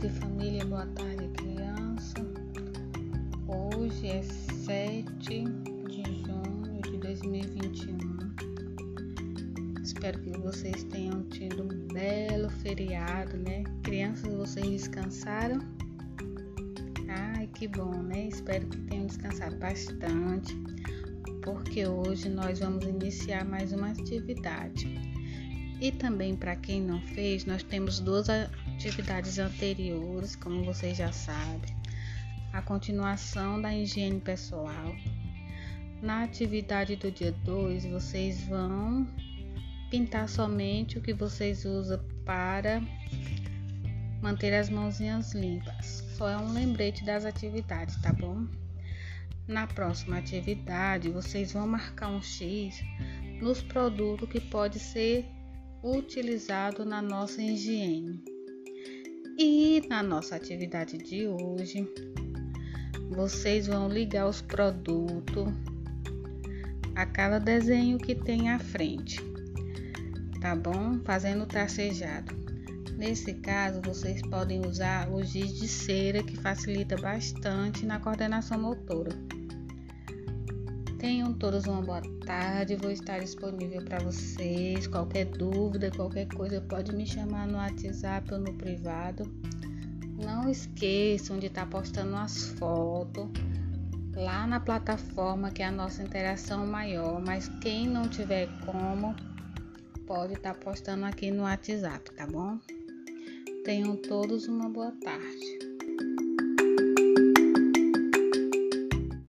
tarde, família. Boa tarde, criança. Hoje é 7 de junho de 2021. Espero que vocês tenham tido um belo feriado, né? Crianças, vocês descansaram? Ai, que bom, né? Espero que tenham descansado bastante, porque hoje nós vamos iniciar mais uma atividade. E também para quem não fez, nós temos duas atividades anteriores, como vocês já sabem. A continuação da higiene pessoal. Na atividade do dia 2, vocês vão pintar somente o que vocês usam para manter as mãozinhas limpas. Só é um lembrete das atividades, tá bom? Na próxima atividade, vocês vão marcar um X nos produtos que pode ser utilizado na nossa higiene. Na nossa atividade de hoje, vocês vão ligar os produtos a cada desenho que tem à frente, tá bom? Fazendo tracejado. Nesse caso, vocês podem usar o giz de cera que facilita bastante na coordenação motora. Tenham todos uma boa tarde, vou estar disponível para vocês. Qualquer dúvida, qualquer coisa, pode me chamar no WhatsApp ou no privado. Não esqueçam de estar postando as fotos lá na plataforma que é a nossa interação maior, mas quem não tiver como, pode estar postando aqui no WhatsApp, tá bom? Tenham todos uma boa tarde.